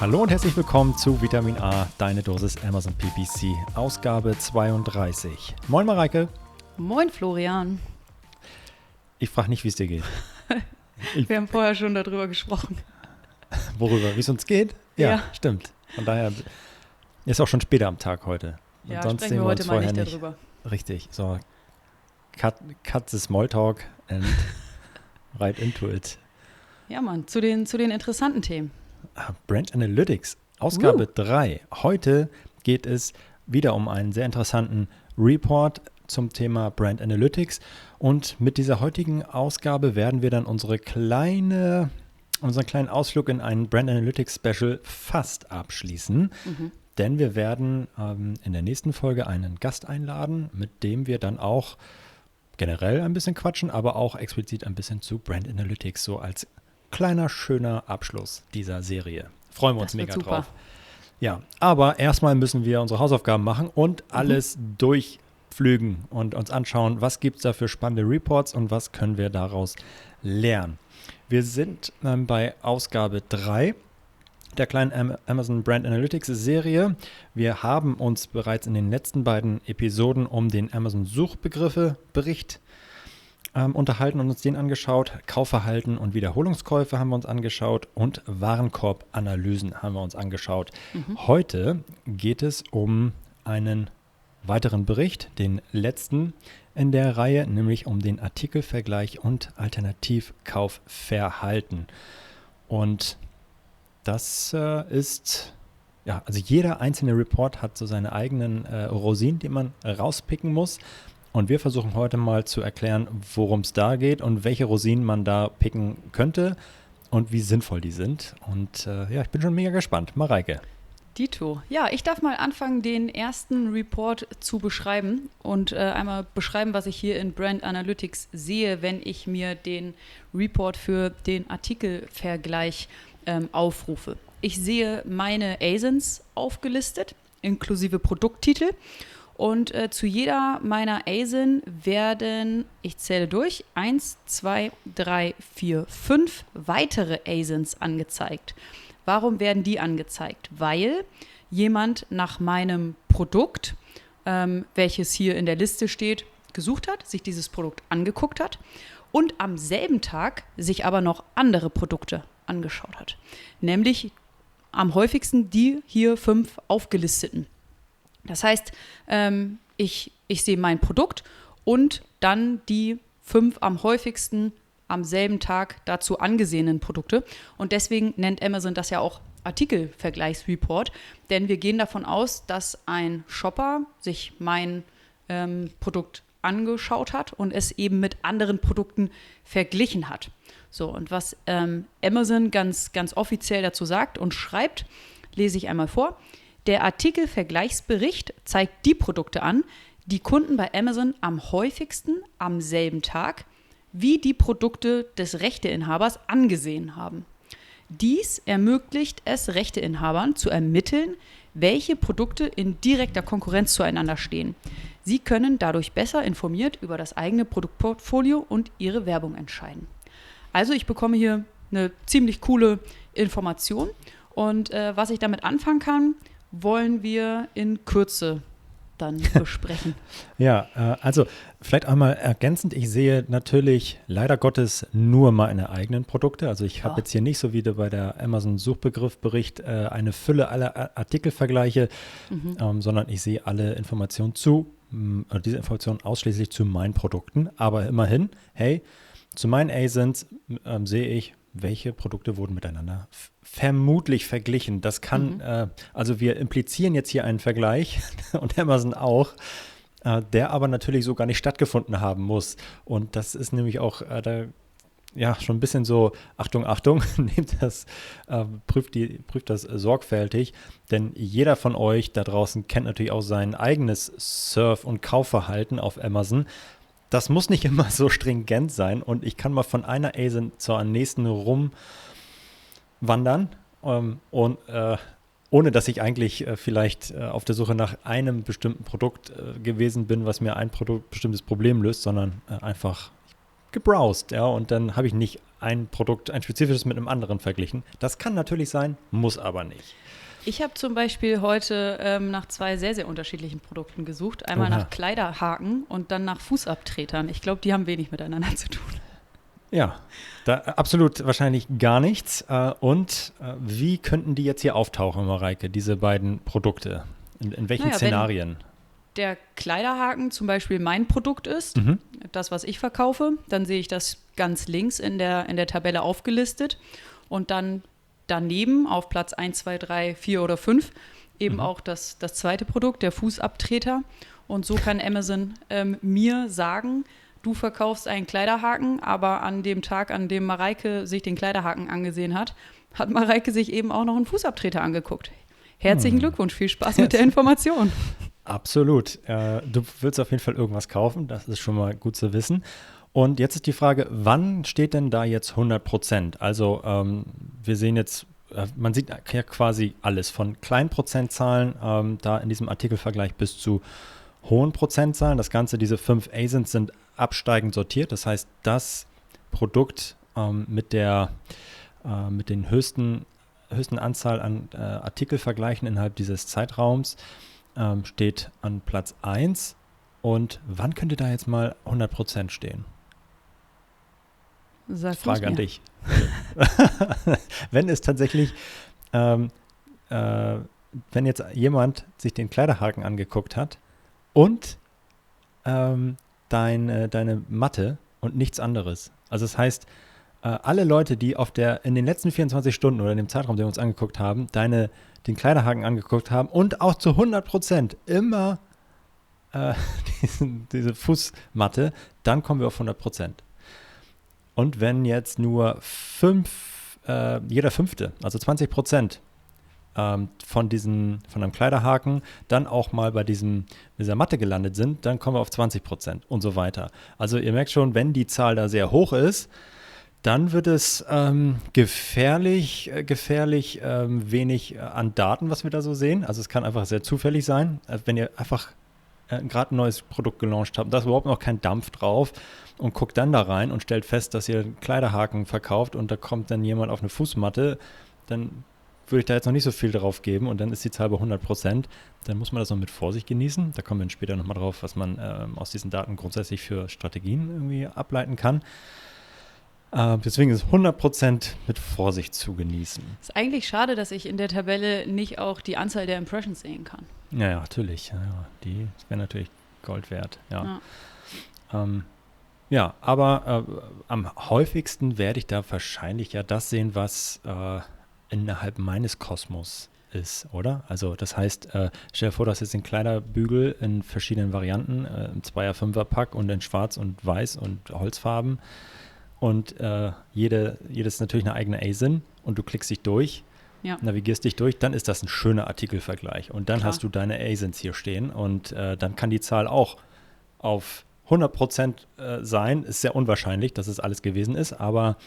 Hallo und herzlich willkommen zu Vitamin A, deine Dosis Amazon PPC, Ausgabe 32. Moin Mareike. Moin Florian. Ich frage nicht, wie es dir geht. Wir haben vorher schon darüber gesprochen. Worüber? Wie es uns geht? Ja, ja, stimmt. Von daher ist auch schon später am Tag heute. Und ja, sonst sprechen wir, wir heute mal nicht darüber. Richtig. So, cut, cut the Smalltalk and right into it. Ja, Mann, zu den, zu den interessanten Themen. Brand Analytics, Ausgabe 3. Uh. Heute geht es wieder um einen sehr interessanten Report zum Thema Brand Analytics. Und mit dieser heutigen Ausgabe werden wir dann unsere kleine, unseren kleinen Ausflug in ein Brand Analytics Special fast abschließen. Mhm. Denn wir werden ähm, in der nächsten Folge einen Gast einladen, mit dem wir dann auch generell ein bisschen quatschen, aber auch explizit ein bisschen zu Brand Analytics so als kleiner, schöner Abschluss dieser Serie. Freuen wir uns mega super. drauf. Ja, aber erstmal müssen wir unsere Hausaufgaben machen und mhm. alles durchflügen und uns anschauen, was gibt es da für spannende Reports und was können wir daraus lernen. Wir sind ähm, bei Ausgabe 3 der kleinen Amazon Brand Analytics Serie. Wir haben uns bereits in den letzten beiden Episoden um den Amazon Suchbegriffe Bericht ähm, unterhalten und uns den angeschaut. Kaufverhalten und Wiederholungskäufe haben wir uns angeschaut und Warenkorbanalysen haben wir uns angeschaut. Mhm. Heute geht es um einen weiteren Bericht, den letzten in der Reihe, nämlich um den Artikelvergleich und Alternativkaufverhalten. Und das äh, ist, ja, also jeder einzelne Report hat so seine eigenen äh, Rosinen, die man rauspicken muss. Und wir versuchen heute mal zu erklären, worum es da geht und welche Rosinen man da picken könnte und wie sinnvoll die sind. Und äh, ja, ich bin schon mega gespannt. Mareike. Dito. Ja, ich darf mal anfangen, den ersten Report zu beschreiben und äh, einmal beschreiben, was ich hier in Brand Analytics sehe, wenn ich mir den Report für den Artikelvergleich ähm, aufrufe. Ich sehe meine ASINs aufgelistet, inklusive Produkttitel. Und äh, zu jeder meiner ASIN werden, ich zähle durch, 1, 2, 3, 4, 5 weitere ASINs angezeigt. Warum werden die angezeigt? Weil jemand nach meinem Produkt, ähm, welches hier in der Liste steht, gesucht hat, sich dieses Produkt angeguckt hat und am selben Tag sich aber noch andere Produkte angeschaut hat. Nämlich am häufigsten die hier fünf aufgelisteten. Das heißt, ähm, ich, ich sehe mein Produkt und dann die fünf am häufigsten am selben Tag dazu angesehenen Produkte. Und deswegen nennt Amazon das ja auch Artikelvergleichsreport, denn wir gehen davon aus, dass ein Shopper sich mein ähm, Produkt angeschaut hat und es eben mit anderen Produkten verglichen hat. So, und was ähm, Amazon ganz, ganz offiziell dazu sagt und schreibt, lese ich einmal vor. Der Artikelvergleichsbericht zeigt die Produkte an, die Kunden bei Amazon am häufigsten am selben Tag wie die Produkte des Rechteinhabers angesehen haben. Dies ermöglicht es Rechteinhabern zu ermitteln, welche Produkte in direkter Konkurrenz zueinander stehen. Sie können dadurch besser informiert über das eigene Produktportfolio und ihre Werbung entscheiden. Also ich bekomme hier eine ziemlich coole Information und äh, was ich damit anfangen kann, wollen wir in Kürze dann besprechen. ja, äh, also vielleicht einmal ergänzend, ich sehe natürlich leider Gottes nur meine eigenen Produkte. Also ich habe jetzt hier nicht so wie bei der Amazon Suchbegriffbericht äh, eine Fülle aller Artikelvergleiche, mhm. ähm, sondern ich sehe alle Informationen zu, äh, diese Informationen ausschließlich zu meinen Produkten. Aber immerhin, hey, zu meinen ASINs ähm, sehe ich, welche Produkte wurden miteinander vermutlich verglichen. Das kann, mhm. äh, also wir implizieren jetzt hier einen Vergleich und Amazon auch, äh, der aber natürlich so gar nicht stattgefunden haben muss. Und das ist nämlich auch, äh, da ja schon ein bisschen so, Achtung, Achtung, nehmt das, äh, prüft, die, prüft das sorgfältig, denn jeder von euch da draußen kennt natürlich auch sein eigenes Surf- und Kaufverhalten auf Amazon. Das muss nicht immer so stringent sein und ich kann mal von einer ASIN zur nächsten rumwandern ähm, und äh, ohne dass ich eigentlich äh, vielleicht äh, auf der Suche nach einem bestimmten Produkt äh, gewesen bin, was mir ein Produkt, bestimmtes Problem löst, sondern äh, einfach gebrowst, ja, und dann habe ich nicht ein Produkt, ein spezifisches mit einem anderen verglichen. Das kann natürlich sein, muss aber nicht. Ich habe zum Beispiel heute ähm, nach zwei sehr, sehr unterschiedlichen Produkten gesucht. Einmal Oha. nach Kleiderhaken und dann nach Fußabtretern. Ich glaube, die haben wenig miteinander zu tun. Ja, da absolut wahrscheinlich gar nichts. Äh, und äh, wie könnten die jetzt hier auftauchen, Mareike, diese beiden Produkte? In, in welchen naja, Szenarien? der Kleiderhaken zum Beispiel mein Produkt ist, mhm. das, was ich verkaufe, dann sehe ich das ganz links in der, in der Tabelle aufgelistet und dann daneben auf Platz 1, 2, 3, 4 oder 5 eben mhm. auch das, das zweite Produkt, der Fußabtreter. Und so kann Amazon ähm, mir sagen, du verkaufst einen Kleiderhaken, aber an dem Tag, an dem Mareike sich den Kleiderhaken angesehen hat, hat Mareike sich eben auch noch einen Fußabtreter angeguckt. Herzlichen hm. Glückwunsch, viel Spaß mit der Information. Absolut. Äh, du willst auf jeden Fall irgendwas kaufen, das ist schon mal gut zu wissen. Und jetzt ist die Frage, wann steht denn da jetzt 100 Prozent? Also ähm, wir sehen jetzt, äh, man sieht ja quasi alles von kleinen Prozentzahlen ähm, da in diesem Artikelvergleich bis zu hohen Prozentzahlen. Das Ganze, diese fünf ASINs sind absteigend sortiert. Das heißt, das Produkt ähm, mit der äh, mit den höchsten, höchsten Anzahl an äh, Artikelvergleichen innerhalb dieses Zeitraums ähm, steht an Platz 1. Und wann könnte da jetzt mal 100% stehen? Sag Frage an dich. wenn es tatsächlich, ähm, äh, wenn jetzt jemand sich den Kleiderhaken angeguckt hat und ähm, dein, äh, deine Matte und nichts anderes. Also das heißt, äh, alle Leute, die auf der in den letzten 24 Stunden oder in dem Zeitraum, den wir uns angeguckt haben, deine den Kleiderhaken angeguckt haben und auch zu 100 Prozent immer äh, diesen, diese Fußmatte, dann kommen wir auf 100 Prozent. Und wenn jetzt nur fünf, äh, jeder fünfte, also 20 Prozent ähm, von diesen, von einem Kleiderhaken dann auch mal bei diesem, dieser Matte gelandet sind, dann kommen wir auf 20 Prozent und so weiter. Also ihr merkt schon, wenn die Zahl da sehr hoch ist, dann wird es ähm, gefährlich, äh, gefährlich ähm, wenig äh, an Daten, was wir da so sehen. Also es kann einfach sehr zufällig sein, äh, wenn ihr einfach äh, gerade ein neues Produkt gelauncht habt, da ist überhaupt noch kein Dampf drauf und guckt dann da rein und stellt fest, dass ihr Kleiderhaken verkauft und da kommt dann jemand auf eine Fußmatte, dann würde ich da jetzt noch nicht so viel drauf geben und dann ist die Zahl bei 100 Prozent. Dann muss man das noch mit Vorsicht genießen. Da kommen wir später nochmal drauf, was man ähm, aus diesen Daten grundsätzlich für Strategien irgendwie ableiten kann. Äh, deswegen ist 100% mit Vorsicht zu genießen. Ist eigentlich schade, dass ich in der Tabelle nicht auch die Anzahl der Impressions sehen kann. Ja, ja natürlich. Ja, die wäre natürlich Gold wert. Ja, ja. Ähm, ja aber äh, am häufigsten werde ich da wahrscheinlich ja das sehen, was äh, innerhalb meines Kosmos ist, oder? Also das heißt, äh, stell dir vor, du hast jetzt den Kleiderbügel in verschiedenen Varianten, äh, im Zweier-, Fünfer-Pack und in Schwarz und Weiß und Holzfarben und äh, jede, jedes ist natürlich eine eigene ASIN und du klickst dich durch, ja. navigierst dich durch, dann ist das ein schöner Artikelvergleich. Und dann Klar. hast du deine ASINs hier stehen und äh, dann kann die Zahl auch auf 100 Prozent äh, sein. Ist sehr unwahrscheinlich, dass es alles gewesen ist, aber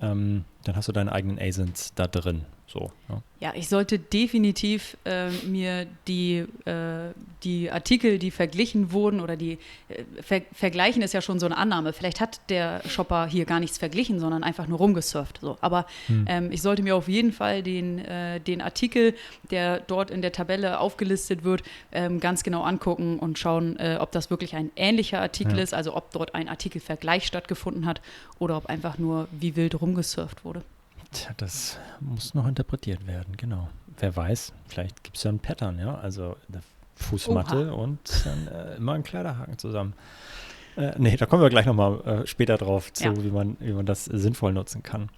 ähm, dann hast du deine eigenen ASINs da drin. So, ja. ja ich sollte definitiv äh, mir die, äh, die Artikel, die verglichen wurden oder die äh, ver vergleichen ist ja schon so eine Annahme. Vielleicht hat der Shopper hier gar nichts verglichen, sondern einfach nur rumgesurft. So. Aber hm. ähm, ich sollte mir auf jeden Fall den, äh, den Artikel, der dort in der Tabelle aufgelistet wird, ähm, ganz genau angucken und schauen, äh, ob das wirklich ein ähnlicher Artikel ja. ist, also ob dort ein Artikelvergleich stattgefunden hat oder ob einfach nur wie wild rumgesurft wurde. Tja, das muss noch interpretiert werden, genau. Wer weiß, vielleicht gibt es ja ein Pattern, ja. Also eine Fußmatte Oha. und dann äh, immer ein Kleiderhaken zusammen. Äh, nee, da kommen wir gleich nochmal äh, später drauf zu, ja. wie, man, wie man das sinnvoll nutzen kann.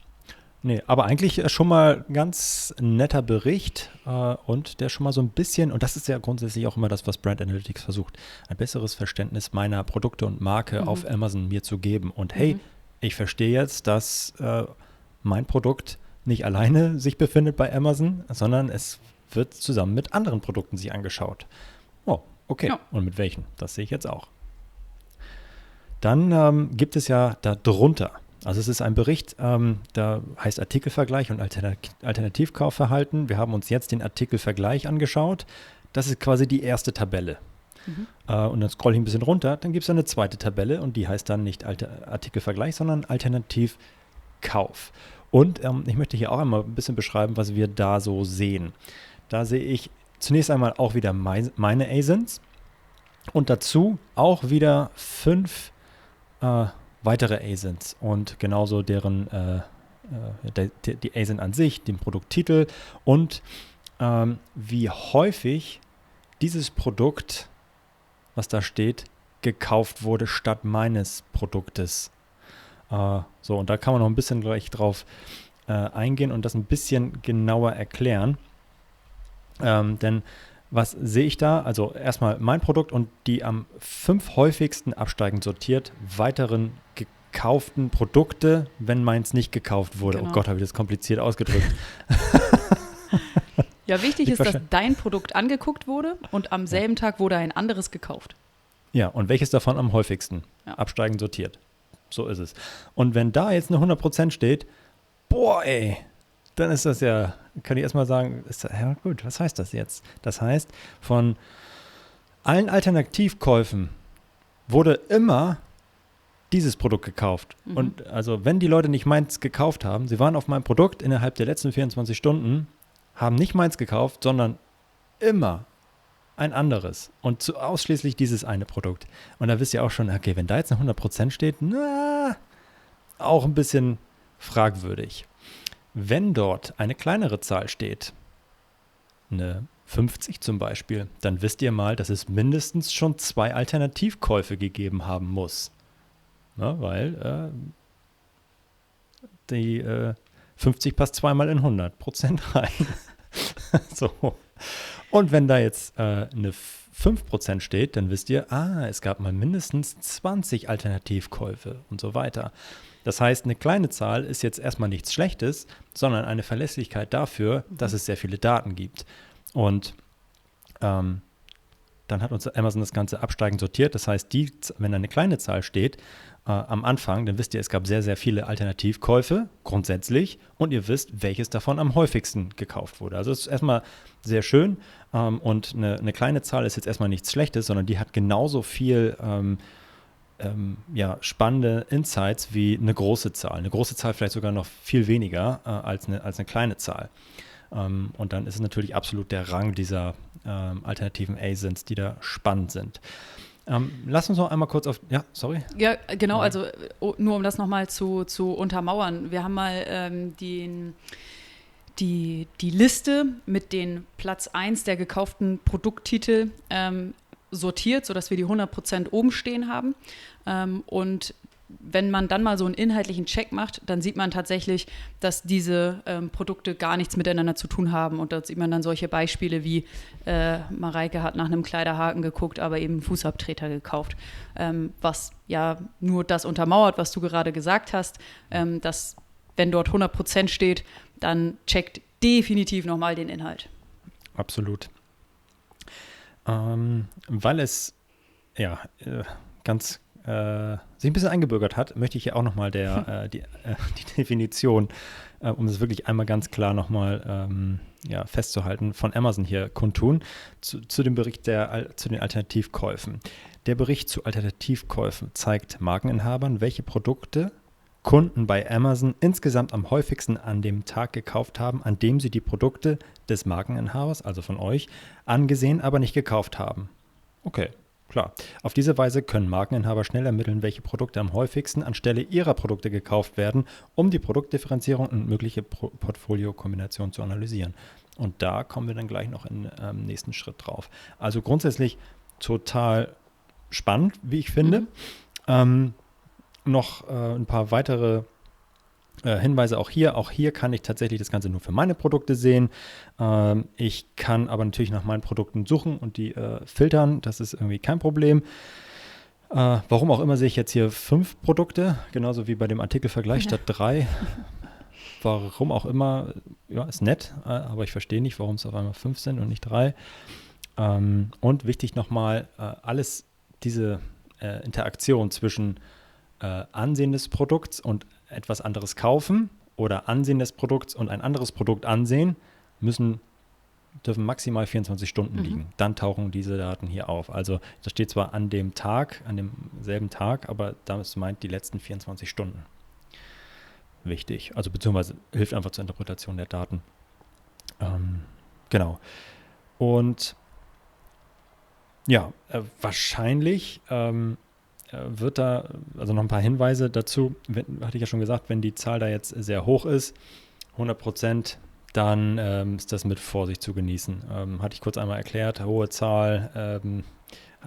Nee, aber eigentlich äh, schon mal ganz netter Bericht äh, und der schon mal so ein bisschen, und das ist ja grundsätzlich auch immer das, was Brand Analytics versucht, ein besseres Verständnis meiner Produkte und Marke mhm. auf Amazon mir zu geben. Und hey, mhm ich verstehe jetzt, dass äh, mein Produkt nicht alleine sich befindet bei Amazon, sondern es wird zusammen mit anderen Produkten sich angeschaut. Oh, okay. Ja. Und mit welchen? Das sehe ich jetzt auch. Dann ähm, gibt es ja darunter, also es ist ein Bericht, ähm, da heißt Artikelvergleich und Altern Alternativkaufverhalten. Wir haben uns jetzt den Artikelvergleich angeschaut. Das ist quasi die erste Tabelle. Mhm. Äh, und dann scrolle ich ein bisschen runter, dann gibt es eine zweite Tabelle und die heißt dann nicht Alter Artikelvergleich, sondern Alternativkauf. Und ähm, ich möchte hier auch einmal ein bisschen beschreiben, was wir da so sehen. Da sehe ich zunächst einmal auch wieder mein, meine ASINs und dazu auch wieder fünf äh, weitere ASINs und genauso deren äh, äh die, die ASIN an sich, den Produkttitel und ähm, wie häufig dieses Produkt, was da steht, gekauft wurde statt meines Produktes. Äh, so, und da kann man noch ein bisschen gleich drauf äh, eingehen und das ein bisschen genauer erklären. Ähm, denn was sehe ich da? Also erstmal mein Produkt und die am fünf häufigsten absteigend sortiert weiteren gekauften Produkte, wenn meins nicht gekauft wurde. Oh genau. Oh Gott, habe ich das kompliziert ausgedrückt. ja, wichtig ist, dass dein Produkt angeguckt wurde und am selben. Tag wurde ein anderes gekauft. Ja, und welches davon am häufigsten ja. absteigend sortiert? So ist es. Und wenn da jetzt eine 100% steht, boah, ey, dann ist das ja, kann ich erstmal sagen, ist, ja gut, was heißt das jetzt? Das heißt, von allen Alternativkäufen wurde immer dieses Produkt gekauft. Mhm. Und also, wenn die Leute nicht meins gekauft haben, sie waren auf meinem Produkt innerhalb der letzten 24 Stunden, haben nicht meins gekauft, sondern immer ein anderes und zu ausschließlich dieses eine Produkt. Und da wisst ihr auch schon, okay, wenn da jetzt eine 100% steht, na, auch ein bisschen fragwürdig. Wenn dort eine kleinere Zahl steht, eine 50 zum Beispiel, dann wisst ihr mal, dass es mindestens schon zwei Alternativkäufe gegeben haben muss. Na, weil äh, die äh, 50 passt zweimal in 100 Prozent rein. so. Und wenn da jetzt äh, eine 5% steht, dann wisst ihr, ah, es gab mal mindestens 20 Alternativkäufe und so weiter. Das heißt, eine kleine Zahl ist jetzt erstmal nichts Schlechtes, sondern eine Verlässlichkeit dafür, dass es sehr viele Daten gibt. Und ähm, dann hat uns Amazon das Ganze absteigend sortiert. Das heißt, die, wenn eine kleine Zahl steht äh, am Anfang, dann wisst ihr, es gab sehr, sehr viele Alternativkäufe grundsätzlich und ihr wisst, welches davon am häufigsten gekauft wurde. Also es ist erstmal sehr schön ähm, und eine, eine, kleine Zahl ist jetzt erstmal nichts Schlechtes, sondern die hat genauso viel ähm, ähm, ja, spannende Insights wie eine große Zahl. Eine große Zahl vielleicht sogar noch viel weniger äh, als, eine, als eine kleine Zahl. Ähm, und dann ist es natürlich absolut der Rang dieser ähm, alternativen ASINs, die da spannend sind. Ähm, lass uns noch einmal kurz auf. Ja, sorry. Ja, genau, also oh, nur um das nochmal zu, zu untermauern. Wir haben mal ähm, den die, die Liste mit den Platz 1 der gekauften Produkttitel ähm, sortiert, sodass wir die 100% oben stehen haben. Ähm, und wenn man dann mal so einen inhaltlichen Check macht, dann sieht man tatsächlich, dass diese ähm, Produkte gar nichts miteinander zu tun haben. Und da sieht man dann solche Beispiele wie äh, Mareike hat nach einem Kleiderhaken geguckt, aber eben Fußabtreter gekauft. Ähm, was ja nur das untermauert, was du gerade gesagt hast, ähm, dass wenn dort 100% steht, dann checkt definitiv nochmal den Inhalt. Absolut. Ähm, weil es ja äh, ganz äh, sich ein bisschen eingebürgert hat, möchte ich hier auch nochmal äh, die, äh, die Definition, äh, um es wirklich einmal ganz klar nochmal ähm, ja, festzuhalten, von Amazon hier kundtun, zu, zu dem Bericht der, zu den Alternativkäufen. Der Bericht zu Alternativkäufen zeigt Markeninhabern, welche Produkte Kunden bei Amazon insgesamt am häufigsten an dem Tag gekauft haben, an dem sie die Produkte des Markeninhabers, also von euch, angesehen, aber nicht gekauft haben. Okay, klar. Auf diese Weise können Markeninhaber schnell ermitteln, welche Produkte am häufigsten anstelle ihrer Produkte gekauft werden, um die Produktdifferenzierung und mögliche Pro Portfoliokombinationen zu analysieren. Und da kommen wir dann gleich noch im ähm, nächsten Schritt drauf. Also grundsätzlich total spannend, wie ich finde. Mhm. Ähm, noch äh, ein paar weitere äh, Hinweise auch hier. Auch hier kann ich tatsächlich das Ganze nur für meine Produkte sehen. Ähm, ich kann aber natürlich nach meinen Produkten suchen und die äh, filtern. Das ist irgendwie kein Problem. Äh, warum auch immer sehe ich jetzt hier fünf Produkte, genauso wie bei dem Artikelvergleich statt drei. Warum auch immer, ja, ist nett, aber ich verstehe nicht, warum es auf einmal fünf sind und nicht drei. Ähm, und wichtig nochmal, alles diese Interaktion zwischen Ansehen des Produkts und etwas anderes kaufen oder Ansehen des Produkts und ein anderes Produkt ansehen, müssen dürfen maximal 24 Stunden mhm. liegen. Dann tauchen diese Daten hier auf. Also das steht zwar an dem Tag, an demselben Tag, aber das meint die letzten 24 Stunden. Wichtig. Also beziehungsweise hilft einfach zur Interpretation der Daten. Ähm, genau. Und ja, äh, wahrscheinlich ähm, äh, wird da, also noch ein paar Hinweise dazu, wenn, hatte ich ja schon gesagt, wenn die Zahl da jetzt sehr hoch ist, 100 Prozent dann ähm, ist das mit Vorsicht zu genießen. Ähm, hatte ich kurz einmal erklärt, hohe Zahl ähm,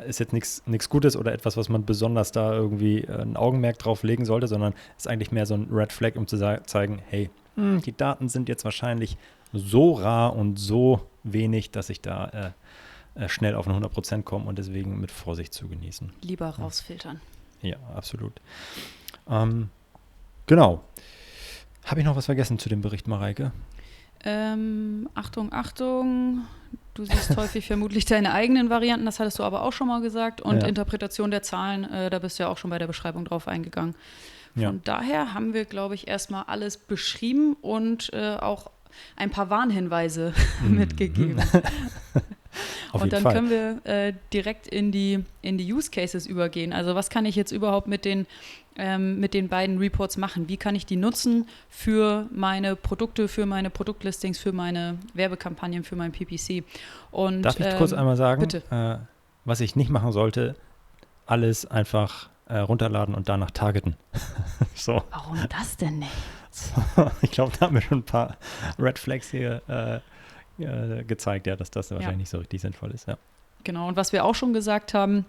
ist jetzt nichts Gutes oder etwas, was man besonders da irgendwie äh, ein Augenmerk drauf legen sollte, sondern ist eigentlich mehr so ein Red Flag, um zu zeigen, hey, mh, hm, die Daten sind jetzt wahrscheinlich so rar und so wenig, dass ich da äh, äh, schnell auf eine 100% komme und deswegen mit Vorsicht zu genießen. Lieber rausfiltern. Ja, absolut. Ähm, genau. Habe ich noch was vergessen zu dem Bericht, Mareike? Ähm, Achtung, Achtung, du siehst häufig vermutlich deine eigenen Varianten, das hattest du aber auch schon mal gesagt. Und ja. Interpretation der Zahlen, äh, da bist du ja auch schon bei der Beschreibung drauf eingegangen. Von ja. daher haben wir, glaube ich, erstmal alles beschrieben und äh, auch ein paar Warnhinweise mhm. mitgegeben. und dann Fall. können wir äh, direkt in die, in die Use Cases übergehen. Also was kann ich jetzt überhaupt mit den ähm, mit den beiden Reports machen? Wie kann ich die nutzen für meine Produkte, für meine Produktlistings, für meine Werbekampagnen, für mein PPC? Und, Darf ich ähm, kurz einmal sagen, äh, was ich nicht machen sollte? Alles einfach äh, runterladen und danach targeten. so. Warum das denn nicht? So, ich glaube, da haben wir schon ein paar Red Flags hier äh, gezeigt, ja, dass das wahrscheinlich ja. nicht so richtig sinnvoll ist. Ja. Genau, und was wir auch schon gesagt haben,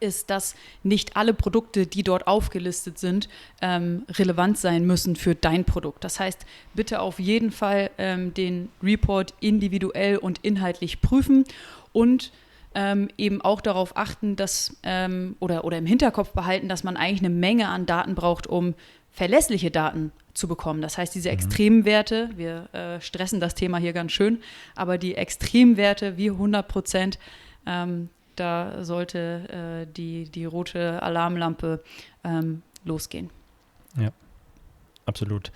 ist, dass nicht alle Produkte, die dort aufgelistet sind, ähm, relevant sein müssen für dein Produkt. Das heißt, bitte auf jeden Fall ähm, den Report individuell und inhaltlich prüfen und ähm, eben auch darauf achten, dass ähm, oder, oder im Hinterkopf behalten, dass man eigentlich eine Menge an Daten braucht, um verlässliche Daten zu bekommen. Das heißt, diese mhm. Extremwerte, wir äh, stressen das Thema hier ganz schön, aber die Extremwerte wie 100 Prozent, ähm, da sollte äh, die, die rote Alarmlampe ähm, losgehen. Ja, absolut.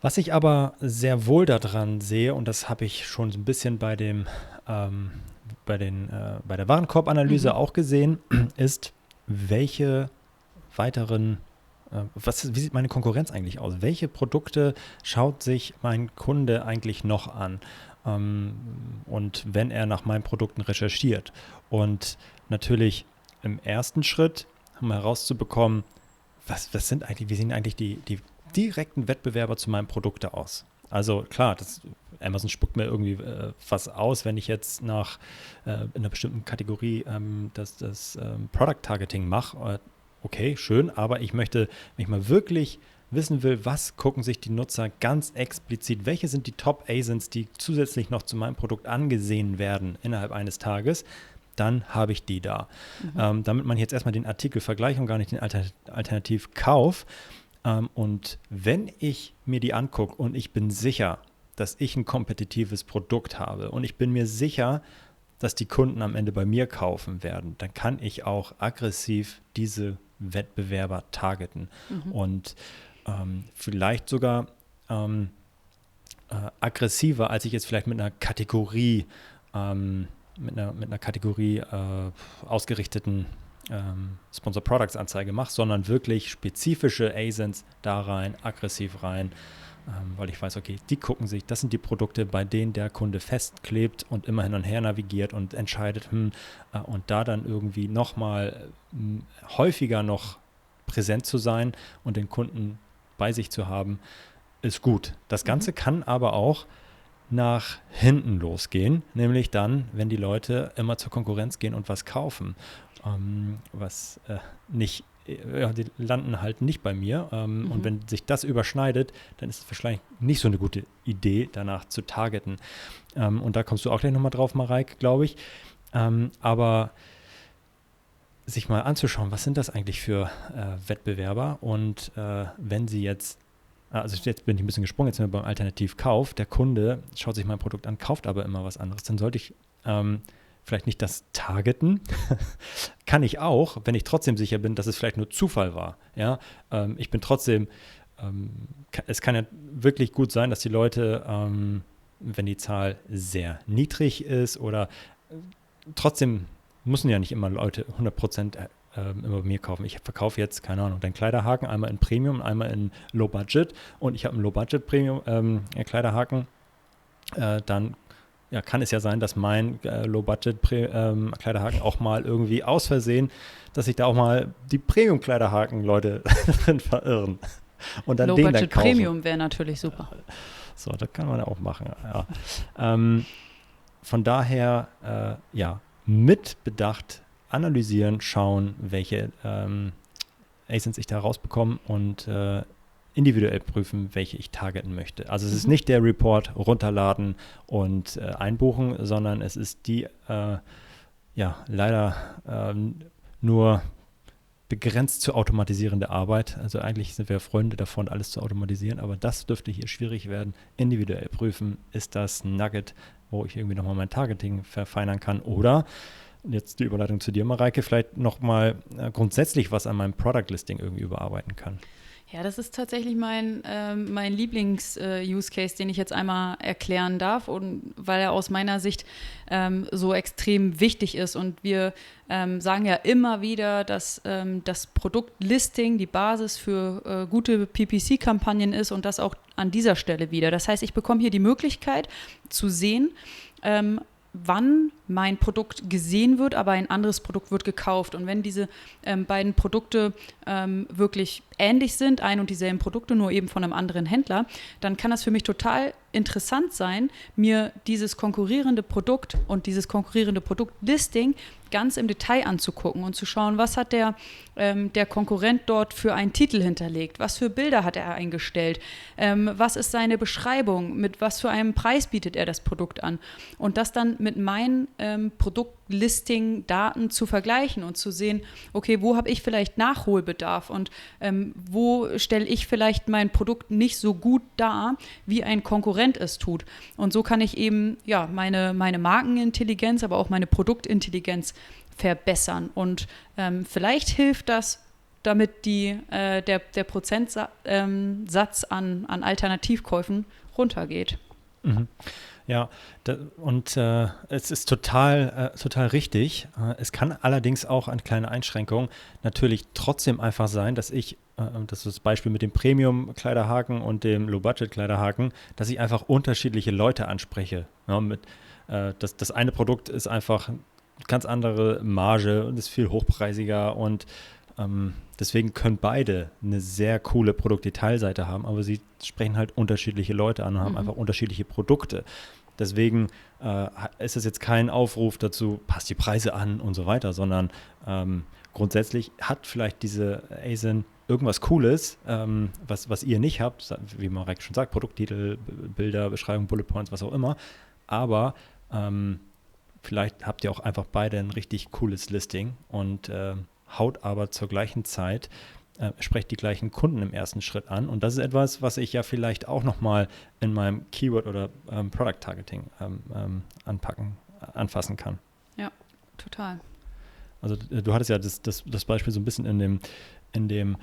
Was ich aber sehr wohl daran sehe, und das habe ich schon so ein bisschen bei dem ähm, bei, den, äh, bei der Warenkorbanalyse mhm. auch gesehen, ist, welche weiteren was, wie sieht meine Konkurrenz eigentlich aus? Welche Produkte schaut sich mein Kunde eigentlich noch an? Ähm, und wenn er nach meinen Produkten recherchiert. Und natürlich im ersten Schritt, um herauszubekommen, was, was sind eigentlich, wie sehen eigentlich die, die direkten Wettbewerber zu meinem Produkte aus? Also klar, das, Amazon spuckt mir irgendwie äh, was aus, wenn ich jetzt nach äh, in einer bestimmten Kategorie ähm, das, das ähm, Product Targeting mache. Okay, schön, aber ich möchte mich mal wirklich wissen will, was gucken sich die Nutzer ganz explizit, welche sind die Top ASINs, die zusätzlich noch zu meinem Produkt angesehen werden innerhalb eines Tages, dann habe ich die da. Mhm. Ähm, damit man jetzt erstmal den Artikel vergleicht und gar nicht den Alter Alternativkauf. Ähm, und wenn ich mir die angucke und ich bin sicher, dass ich ein kompetitives Produkt habe und ich bin mir sicher, dass die Kunden am Ende bei mir kaufen werden, dann kann ich auch aggressiv diese Wettbewerber targeten. Mhm. Und ähm, vielleicht sogar ähm, äh, aggressiver, als ich jetzt vielleicht mit einer Kategorie, ähm, mit einer, mit einer Kategorie äh, ausgerichteten ähm, Sponsor Products Anzeige mache, sondern wirklich spezifische ASINs da rein, aggressiv rein, weil ich weiß, okay, die gucken sich, das sind die Produkte, bei denen der Kunde festklebt und immer hin und her navigiert und entscheidet, hm, äh, und da dann irgendwie nochmal äh, häufiger noch präsent zu sein und den Kunden bei sich zu haben, ist gut. Das mhm. Ganze mhm. kann aber auch nach hinten losgehen, nämlich dann, wenn die Leute immer zur Konkurrenz gehen und was kaufen, ähm, was äh, nicht, ja, die landen halt nicht bei mir. Ähm, mhm. Und wenn sich das überschneidet, dann ist es wahrscheinlich nicht so eine gute Idee, danach zu targeten. Ähm, und da kommst du auch gleich nochmal drauf, Mareik, glaube ich. Ähm, aber sich mal anzuschauen, was sind das eigentlich für äh, Wettbewerber und äh, wenn sie jetzt, also jetzt bin ich ein bisschen gesprungen, jetzt sind wir beim Alternativkauf, der Kunde schaut sich mein Produkt an, kauft aber immer was anderes, dann sollte ich ähm, vielleicht nicht das targeten, kann ich auch, wenn ich trotzdem sicher bin, dass es vielleicht nur Zufall war. Ja, ähm, ich bin trotzdem, ähm, es kann ja wirklich gut sein, dass die Leute, ähm, wenn die Zahl sehr niedrig ist oder äh, trotzdem müssen ja nicht immer Leute 100 Prozent äh, ähm, immer bei mir kaufen. Ich verkaufe jetzt, keine Ahnung, deinen Kleiderhaken einmal in Premium, einmal in Low Budget und ich habe einen Low Budget Premium ähm, Kleiderhaken. Äh, dann ja, kann es ja sein, dass mein äh, Low-Budget-Kleiderhaken ähm, auch mal irgendwie aus Versehen, dass sich da auch mal die Premium-Kleiderhaken-Leute drin verirren. Und dann den dann kaufen. Premium wäre natürlich super. So, das kann man ja auch machen. Ja. ähm, von daher, äh, ja, mit Bedacht analysieren, schauen, welche ähm, ASINs ich da rausbekomme und äh, individuell prüfen, welche ich targeten möchte. Also es mhm. ist nicht der Report runterladen und äh, einbuchen, sondern es ist die, äh, ja, leider ähm, nur begrenzt zu automatisierende Arbeit. Also eigentlich sind wir Freunde davon, alles zu automatisieren, aber das dürfte hier schwierig werden. Individuell prüfen, ist das Nugget, wo ich irgendwie nochmal mein Targeting verfeinern kann oder jetzt die Überleitung zu dir, Mareike, vielleicht nochmal äh, grundsätzlich was an meinem Product Listing irgendwie überarbeiten kann. Ja, das ist tatsächlich mein, ähm, mein Lieblings-Use-Case, äh, den ich jetzt einmal erklären darf und weil er aus meiner Sicht ähm, so extrem wichtig ist. Und wir ähm, sagen ja immer wieder, dass ähm, das Produktlisting die Basis für äh, gute PPC-Kampagnen ist und das auch an dieser Stelle wieder. Das heißt, ich bekomme hier die Möglichkeit zu sehen, ähm, wann mein Produkt gesehen wird, aber ein anderes Produkt wird gekauft. Und wenn diese ähm, beiden Produkte ähm, wirklich ähnlich sind, ein und dieselben Produkte, nur eben von einem anderen Händler, dann kann das für mich total interessant sein, mir dieses konkurrierende Produkt und dieses konkurrierende Produktlisting ganz im Detail anzugucken und zu schauen, was hat der, ähm, der Konkurrent dort für einen Titel hinterlegt, was für Bilder hat er eingestellt, ähm, was ist seine Beschreibung, mit was für einem Preis bietet er das Produkt an. Und das dann mit meinen ähm, Produktlisting-Daten zu vergleichen und zu sehen, okay, wo habe ich vielleicht Nachholbedarf? Und ähm, wo stelle ich vielleicht mein Produkt nicht so gut dar, wie ein Konkurrent es tut. Und so kann ich eben ja meine, meine Markenintelligenz, aber auch meine Produktintelligenz verbessern. Und ähm, vielleicht hilft das, damit die, äh, der, der Prozentsatz ähm, an, an Alternativkäufen runtergeht. Mhm. Ja, da, und äh, es ist total, äh, total richtig. Äh, es kann allerdings auch eine kleine Einschränkung natürlich trotzdem einfach sein, dass ich, äh, das ist das Beispiel mit dem Premium-Kleiderhaken und dem Low-Budget-Kleiderhaken, dass ich einfach unterschiedliche Leute anspreche. Ja, mit, äh, das, das eine Produkt ist einfach ganz andere Marge und ist viel hochpreisiger und ähm, deswegen können beide eine sehr coole Produktdetailseite haben, aber sie sprechen halt unterschiedliche Leute an und haben mhm. einfach unterschiedliche Produkte. Deswegen äh, ist es jetzt kein Aufruf dazu, passt die Preise an und so weiter, sondern ähm, grundsätzlich hat vielleicht diese ASIN irgendwas Cooles, ähm, was, was ihr nicht habt, wie Marek schon sagt, Produkttitel, Bilder, Beschreibung, Bullet Points, was auch immer. Aber ähm, vielleicht habt ihr auch einfach beide ein richtig cooles Listing und äh, haut aber zur gleichen Zeit, äh, sprecht die gleichen Kunden im ersten Schritt an. Und das ist etwas, was ich ja vielleicht auch nochmal in meinem Keyword- oder ähm, Product Targeting ähm, ähm, anpacken, anfassen kann. Ja, total. Also äh, du hattest ja das, das, das Beispiel so ein bisschen in dem, in dem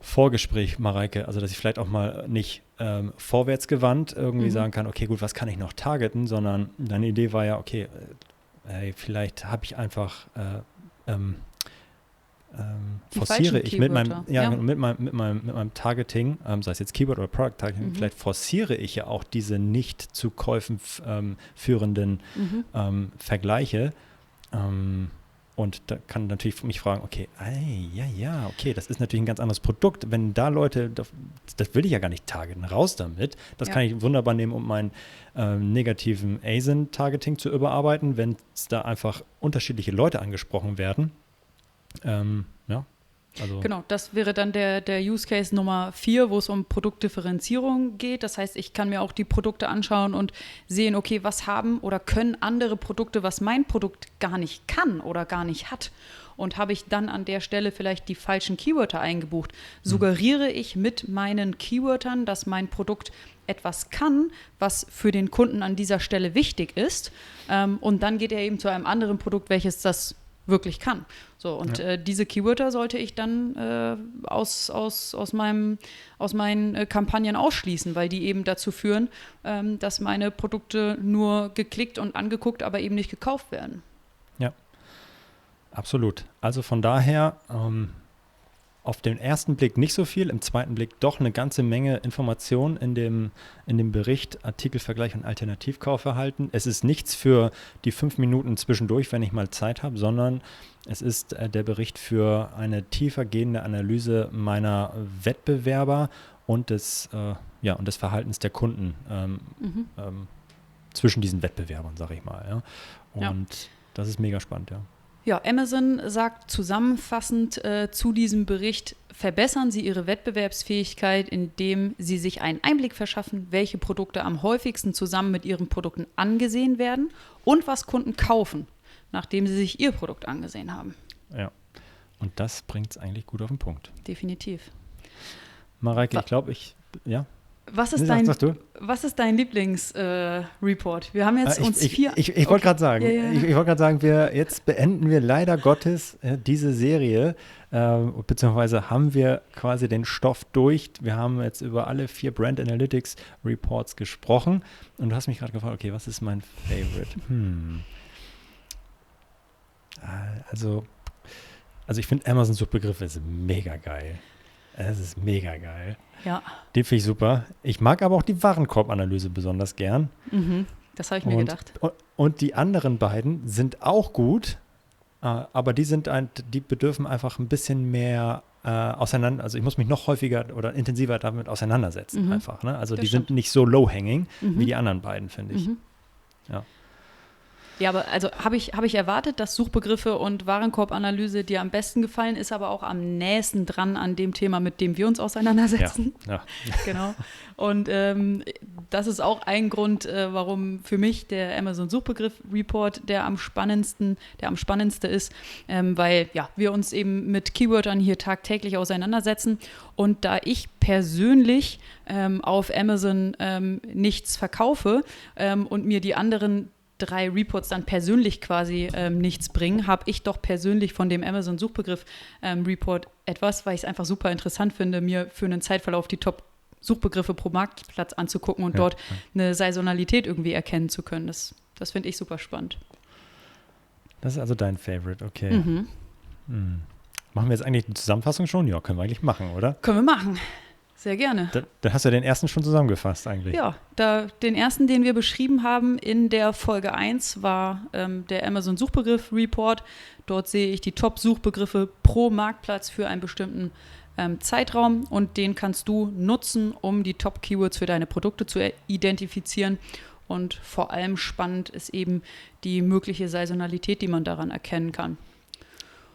Vorgespräch, Mareike, also dass ich vielleicht auch mal nicht ähm, vorwärtsgewandt irgendwie mhm. sagen kann, okay, gut, was kann ich noch targeten, sondern deine Idee war ja, okay, äh, vielleicht habe ich einfach äh, ähm, ähm, forciere ich mit meinem, ja, ja. Mit, meinem, mit, meinem, mit meinem Targeting, ähm, sei es jetzt Keyword oder Product Targeting, mhm. vielleicht forciere ich ja auch diese nicht zu Käufen ähm, führenden mhm. Ähm, Vergleiche. Ähm, und da kann natürlich mich fragen, okay, ey, ja, ja, okay, das ist natürlich ein ganz anderes Produkt. Wenn da Leute, das, das will ich ja gar nicht targeten, raus damit. Das ja. kann ich wunderbar nehmen, um meinen ähm, negativen ASIN-Targeting zu überarbeiten, wenn es da einfach unterschiedliche Leute angesprochen werden. Ähm, ja, Also genau, das wäre dann der, der Use Case Nummer vier, wo es um Produktdifferenzierung geht. Das heißt, ich kann mir auch die Produkte anschauen und sehen, okay, was haben oder können andere Produkte, was mein Produkt gar nicht kann oder gar nicht hat. Und habe ich dann an der Stelle vielleicht die falschen Keywörter eingebucht, suggeriere ich mit meinen Keywörtern, dass mein Produkt etwas kann, was für den Kunden an dieser Stelle wichtig ist. Ähm, und dann geht er eben zu einem anderen Produkt, welches das wirklich kann. So, und ja. äh, diese Keywörter sollte ich dann äh, aus, aus, aus, meinem, aus meinen äh, Kampagnen ausschließen, weil die eben dazu führen, ähm, dass meine Produkte nur geklickt und angeguckt, aber eben nicht gekauft werden. Ja, absolut. Also von daher, ähm, auf den ersten Blick nicht so viel, im zweiten Blick doch eine ganze Menge Informationen in dem, in dem Bericht Artikelvergleich und Alternativkaufverhalten. Es ist nichts für die fünf Minuten zwischendurch, wenn ich mal Zeit habe, sondern es ist äh, der Bericht für eine tiefer gehende Analyse meiner Wettbewerber und des, äh, ja, und des Verhaltens der Kunden ähm, mhm. ähm, zwischen diesen Wettbewerbern, sage ich mal. Ja. Und ja. das ist mega spannend, ja. Ja, Amazon sagt zusammenfassend äh, zu diesem Bericht, verbessern Sie Ihre Wettbewerbsfähigkeit, indem Sie sich einen Einblick verschaffen, welche Produkte am häufigsten zusammen mit Ihren Produkten angesehen werden und was Kunden kaufen, nachdem sie sich Ihr Produkt angesehen haben. Ja, und das bringt es eigentlich gut auf den Punkt. Definitiv. Mareike, ich glaube, ich, ja. Was ist, dein, was ist dein Lieblingsreport? Äh, wir haben jetzt ah, ich, uns ich, vier. Ich, ich, ich wollte gerade sagen, ja, ja. ich, ich wollte gerade sagen, wir jetzt beenden wir leider Gottes äh, diese Serie, äh, beziehungsweise haben wir quasi den Stoff durch. Wir haben jetzt über alle vier Brand Analytics Reports gesprochen und du hast mich gerade gefragt, okay, was ist mein Favorite? Hm. Ah, also, also ich finde Amazon Suchbegriff ist mega geil. Es ist mega geil. Ja. Den finde ich super. Ich mag aber auch die Warenkorbanalyse besonders gern. Mhm, das habe ich mir und, gedacht. Und die anderen beiden sind auch gut, äh, aber die sind ein, die bedürfen einfach ein bisschen mehr äh, auseinander. Also ich muss mich noch häufiger oder intensiver damit auseinandersetzen mhm. einfach. Ne? Also das die stimmt. sind nicht so low-hanging mhm. wie die anderen beiden, finde ich. Mhm. Ja. Ja, aber also habe ich, hab ich erwartet, dass Suchbegriffe und Warenkorbanalyse dir am besten gefallen, ist aber auch am nächsten dran an dem Thema, mit dem wir uns auseinandersetzen. Ja, ja. genau. Und ähm, das ist auch ein Grund, äh, warum für mich der Amazon Suchbegriff Report der am spannendsten, der am spannendste ist, ähm, weil ja, wir uns eben mit Keywordern hier tagtäglich auseinandersetzen. Und da ich persönlich ähm, auf Amazon ähm, nichts verkaufe ähm, und mir die anderen drei Reports dann persönlich quasi ähm, nichts bringen, habe ich doch persönlich von dem Amazon Suchbegriff ähm, Report etwas, weil ich es einfach super interessant finde, mir für einen Zeitverlauf die Top Suchbegriffe pro Marktplatz anzugucken und ja, dort ja. eine Saisonalität irgendwie erkennen zu können. Das, das finde ich super spannend. Das ist also dein Favorite, okay. Mhm. Hm. Machen wir jetzt eigentlich eine Zusammenfassung schon? Ja, können wir eigentlich machen, oder? Können wir machen. Sehr gerne. Da, da, hast du ja den ersten schon zusammengefasst eigentlich. Ja, da, den ersten, den wir beschrieben haben in der Folge 1, war ähm, der Amazon Suchbegriff Report. Dort sehe ich die Top-Suchbegriffe pro Marktplatz für einen bestimmten ähm, Zeitraum und den kannst du nutzen, um die Top-Keywords für deine Produkte zu identifizieren. Und vor allem spannend ist eben die mögliche Saisonalität, die man daran erkennen kann.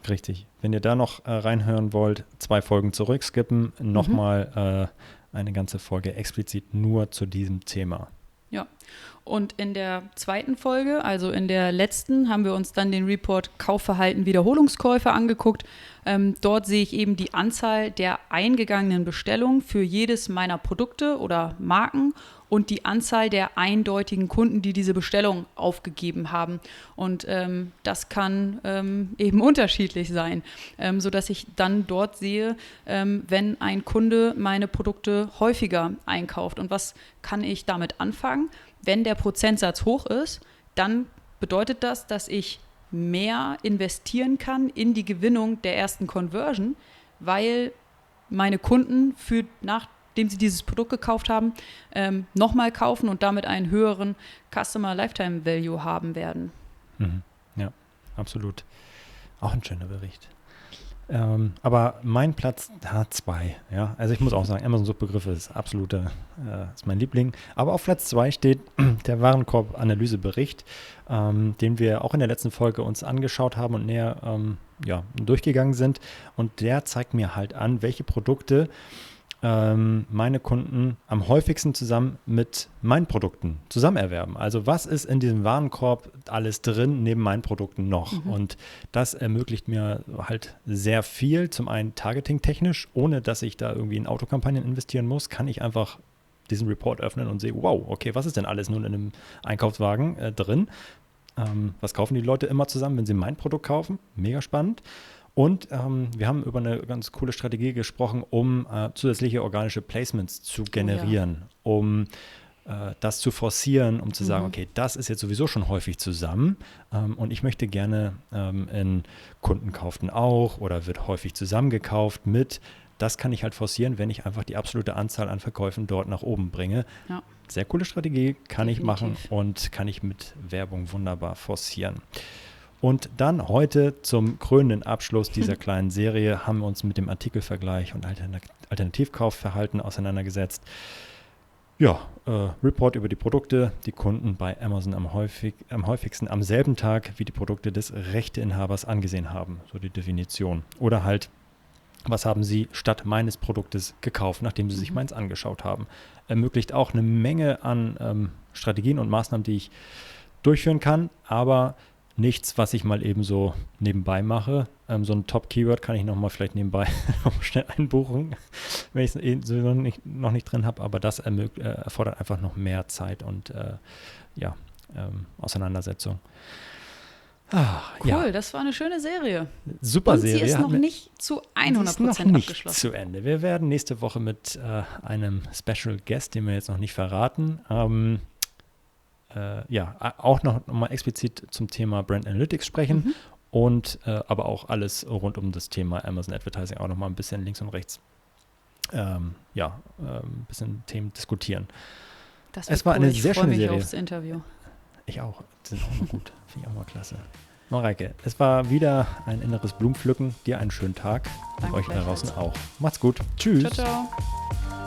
Richtig. Wenn ihr da noch äh, reinhören wollt, zwei Folgen zurückskippen, nochmal mhm. äh, eine ganze Folge explizit nur zu diesem Thema. Ja. Und in der zweiten Folge, also in der letzten, haben wir uns dann den Report Kaufverhalten Wiederholungskäufe angeguckt. Ähm, dort sehe ich eben die Anzahl der eingegangenen Bestellungen für jedes meiner Produkte oder Marken und die Anzahl der eindeutigen Kunden, die diese Bestellung aufgegeben haben. Und ähm, das kann ähm, eben unterschiedlich sein, ähm, sodass ich dann dort sehe, ähm, wenn ein Kunde meine Produkte häufiger einkauft. Und was kann ich damit anfangen? Wenn der Prozentsatz hoch ist, dann bedeutet das, dass ich mehr investieren kann in die Gewinnung der ersten Conversion, weil meine Kunden für nach dem sie dieses Produkt gekauft haben, ähm, nochmal kaufen und damit einen höheren Customer Lifetime Value haben werden. Mhm. Ja, absolut. Auch ein schöner Bericht. Ähm, aber mein Platz H2, ja, also ich muss auch sagen, Amazon-Suchbegriffe ist absolute, äh, ist mein Liebling. Aber auf Platz 2 steht der Warenkorb-Analysebericht, ähm, den wir auch in der letzten Folge uns angeschaut haben und näher ähm, ja, durchgegangen sind. Und der zeigt mir halt an, welche Produkte ähm, meine Kunden am häufigsten zusammen mit meinen Produkten zusammen erwerben. Also was ist in diesem Warenkorb alles drin neben meinen Produkten noch? Mhm. Und das ermöglicht mir halt sehr viel. Zum einen targeting-technisch, ohne dass ich da irgendwie in Autokampagnen investieren muss, kann ich einfach diesen Report öffnen und sehe, wow, okay, was ist denn alles nun in einem Einkaufswagen äh, drin? Ähm, was kaufen die Leute immer zusammen, wenn sie mein Produkt kaufen? Mega spannend. Und ähm, wir haben über eine ganz coole Strategie gesprochen, um äh, zusätzliche organische Placements zu generieren, oh, ja. um äh, das zu forcieren, um zu mhm. sagen, okay, das ist jetzt sowieso schon häufig zusammen ähm, und ich möchte gerne ähm, in Kunden kauften auch oder wird häufig zusammengekauft mit. Das kann ich halt forcieren, wenn ich einfach die absolute Anzahl an Verkäufen dort nach oben bringe. Ja. Sehr coole Strategie, kann Definitiv. ich machen und kann ich mit Werbung wunderbar forcieren. Und dann heute zum krönenden Abschluss dieser kleinen Serie haben wir uns mit dem Artikelvergleich und Alternativkaufverhalten auseinandergesetzt. Ja, äh, Report über die Produkte, die Kunden bei Amazon am, häufig, am häufigsten am selben Tag wie die Produkte des Rechteinhabers angesehen haben, so die Definition. Oder halt, was haben sie statt meines Produktes gekauft, nachdem sie sich mhm. meins angeschaut haben. Ermöglicht auch eine Menge an ähm, Strategien und Maßnahmen, die ich durchführen kann, aber nichts, was ich mal eben so nebenbei mache. Ähm, so ein Top-Keyword kann ich nochmal vielleicht nebenbei schnell einbuchen, wenn ich es eh sowieso nicht, noch nicht drin habe, aber das äh, erfordert einfach noch mehr Zeit und äh, ja, ähm, Auseinandersetzung. Ah, cool, ja. das war eine schöne Serie. Super und Serie. Sie ist noch nicht zu 100 ist noch nicht abgeschlossen. zu Ende. Wir werden nächste Woche mit äh, einem Special Guest, den wir jetzt noch nicht verraten, ähm, äh, ja, auch noch mal explizit zum Thema Brand Analytics sprechen mhm. und äh, aber auch alles rund um das Thema Amazon Advertising auch noch mal ein bisschen links und rechts ähm, ja, äh, ein bisschen Themen diskutieren. Das es war cool. eine ich sehr schöne mich Serie. Aufs Interview. Ich auch. Das ist auch mal gut. Finde ich auch mal klasse. Mareike, es war wieder ein inneres Blumenpflücken. Dir einen schönen Tag und euch da draußen auch. Macht's gut. Tschüss. Ciao, ciao.